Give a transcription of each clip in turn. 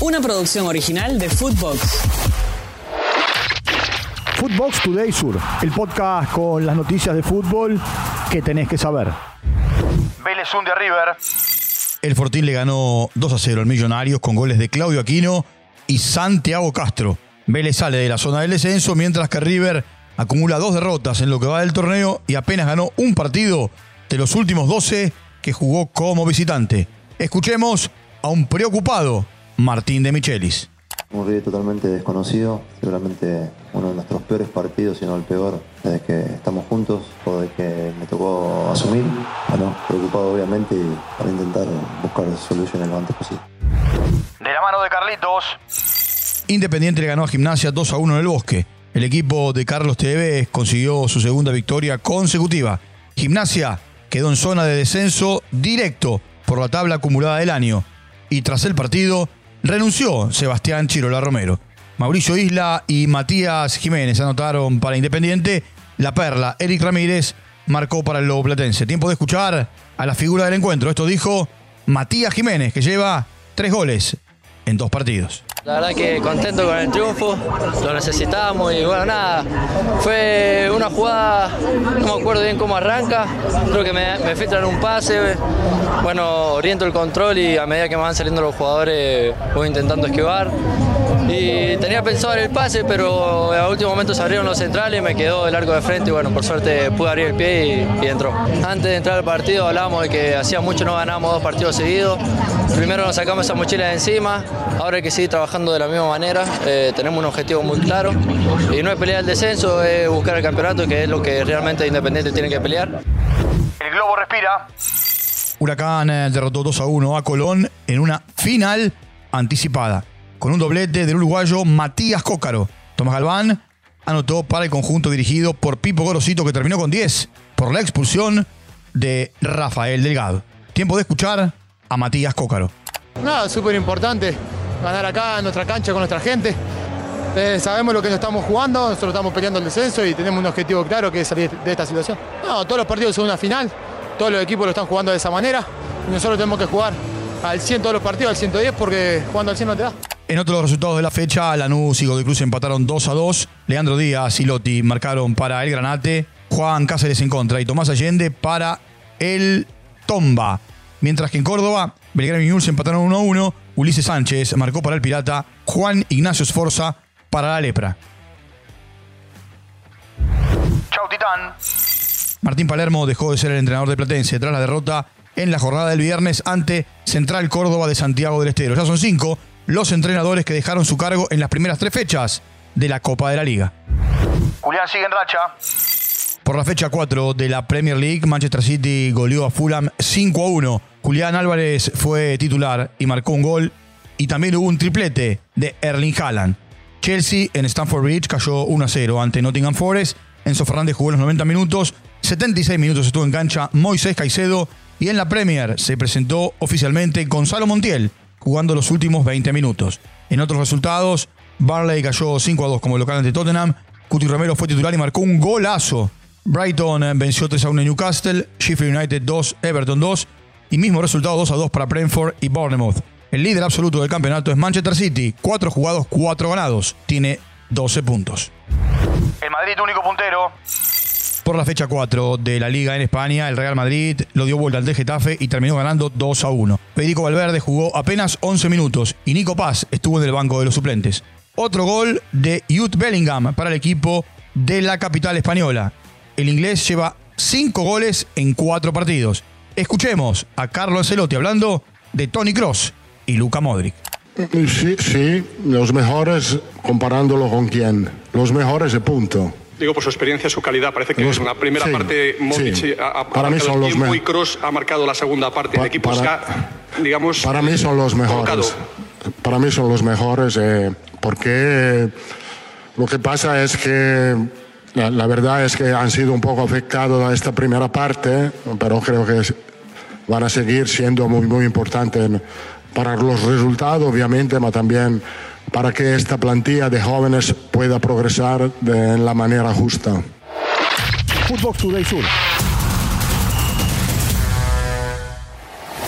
una producción original de Footbox. Footbox Today Sur, el podcast con las noticias de fútbol que tenés que saber. Vélez de River. El Fortín le ganó 2 a 0 al Millonarios con goles de Claudio Aquino y Santiago Castro. Vélez sale de la zona del descenso mientras que River acumula dos derrotas en lo que va del torneo y apenas ganó un partido de los últimos 12 que jugó como visitante. Escuchemos a un preocupado Martín de Michelis. Un rival totalmente desconocido, seguramente uno de nuestros peores partidos, si no el peor, desde que estamos juntos o desde que me tocó asumir. Bueno, preocupado obviamente para intentar buscar soluciones lo antes posible. De la mano de Carlitos. Independiente le ganó a Gimnasia 2 a 1 en el Bosque. El equipo de Carlos Tevez consiguió su segunda victoria consecutiva. Gimnasia quedó en zona de descenso directo por la tabla acumulada del año. Y tras el partido, renunció Sebastián Chirola Romero. Mauricio Isla y Matías Jiménez anotaron para Independiente. La Perla, Eric Ramírez, marcó para el Lobo Platense. Tiempo de escuchar a la figura del encuentro. Esto dijo Matías Jiménez, que lleva tres goles en dos partidos. La verdad que contento con el triunfo, lo necesitábamos y bueno, nada, fue una jugada, no me acuerdo bien cómo arranca, creo que me, me filtran un pase, bueno, oriento el control y a medida que me van saliendo los jugadores voy intentando esquivar. Y tenía pensado en el pase, pero a último momento se abrieron los centrales y me quedó el arco de frente y bueno, por suerte pude abrir el pie y, y entró. Antes de entrar al partido hablábamos de que hacía mucho no ganábamos dos partidos seguidos. Primero nos sacamos esa mochila de encima, ahora hay que seguir trabajando de la misma manera. Eh, tenemos un objetivo muy claro y no es pelear el descenso, es buscar el campeonato, que es lo que realmente Independiente tiene que pelear. El globo respira. Huracán eh, derrotó 2 a 1 a Colón en una final anticipada, con un doblete del uruguayo Matías Cócaro. Tomás Galván anotó para el conjunto dirigido por Pipo Gorosito, que terminó con 10 por la expulsión de Rafael Delgado. Tiempo de escuchar a Matías Cócaro. Nada, súper importante ganar acá en nuestra cancha con nuestra gente. Eh, sabemos lo que nos estamos jugando, nosotros estamos peleando el descenso y tenemos un objetivo claro que es salir de esta situación. No, todos los partidos son una final, todos los equipos lo están jugando de esa manera y nosotros tenemos que jugar al 100 todos los partidos, al 110 porque jugando al 100 no te da. En otros resultados de la fecha, Lanús y Godoy Cruz empataron 2 a 2. Leandro Díaz y Lotti marcaron para el Granate. Juan Cáceres en contra y Tomás Allende para el Tomba. Mientras que en Córdoba, Belgrano y News empataron 1 a 1. Ulises Sánchez marcó para el Pirata. Juan Ignacio Esforza para la Lepra. Chau, Titán. Martín Palermo dejó de ser el entrenador de Platense tras la derrota en la jornada del viernes ante Central Córdoba de Santiago del Estero. Ya son cinco los entrenadores que dejaron su cargo en las primeras tres fechas de la Copa de la Liga. Julián sigue en racha. Por la fecha 4 de la Premier League, Manchester City goleó a Fulham 5 a 1. Julián Álvarez fue titular y marcó un gol. Y también hubo un triplete de Erling Haaland. Chelsea en Stamford Bridge cayó 1 a 0 ante Nottingham Forest. Enzo Fernández jugó los 90 minutos. 76 minutos estuvo en cancha Moisés Caicedo. Y en la Premier se presentó oficialmente Gonzalo Montiel, jugando los últimos 20 minutos. En otros resultados, Barley cayó 5 a 2 como local ante Tottenham. Cuti Romero fue titular y marcó un golazo. Brighton eh, venció 3 a 1 en Newcastle. Sheffield United 2, Everton 2. Y mismo resultado 2 a 2 para Brentford y Bournemouth. El líder absoluto del campeonato es Manchester City. 4 jugados, 4 ganados. Tiene 12 puntos. El Madrid, único puntero. Por la fecha 4 de la Liga en España, el Real Madrid lo dio vuelta al de Getafe y terminó ganando 2 a 1. Federico Valverde jugó apenas 11 minutos y Nico Paz estuvo en el banco de los suplentes. Otro gol de Jude Bellingham para el equipo de la capital española. El inglés lleva 5 goles en 4 partidos. Escuchemos a Carlo Ancelotti hablando de Tony Cross y Luka Modric. Sí, sí, los mejores comparándolo con quién. Los mejores de punto. Digo, por su experiencia, su calidad. Parece que en la primera sí, parte Modric sí. ha, ha Para mí son los tiempo me- y Kroos ha marcado la segunda parte. Pa- el equipo para- está, digamos, Para mí son los colocado. mejores. Para mí son los mejores eh, porque lo que pasa es que la, la verdad es que han sido un poco afectados a esta primera parte, pero creo que es- van a seguir siendo muy, muy importantes para los resultados, obviamente, pero también para que esta plantilla de jóvenes pueda progresar de- en la manera justa. Footbox Today Sur.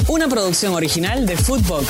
Una producción original de Footbox.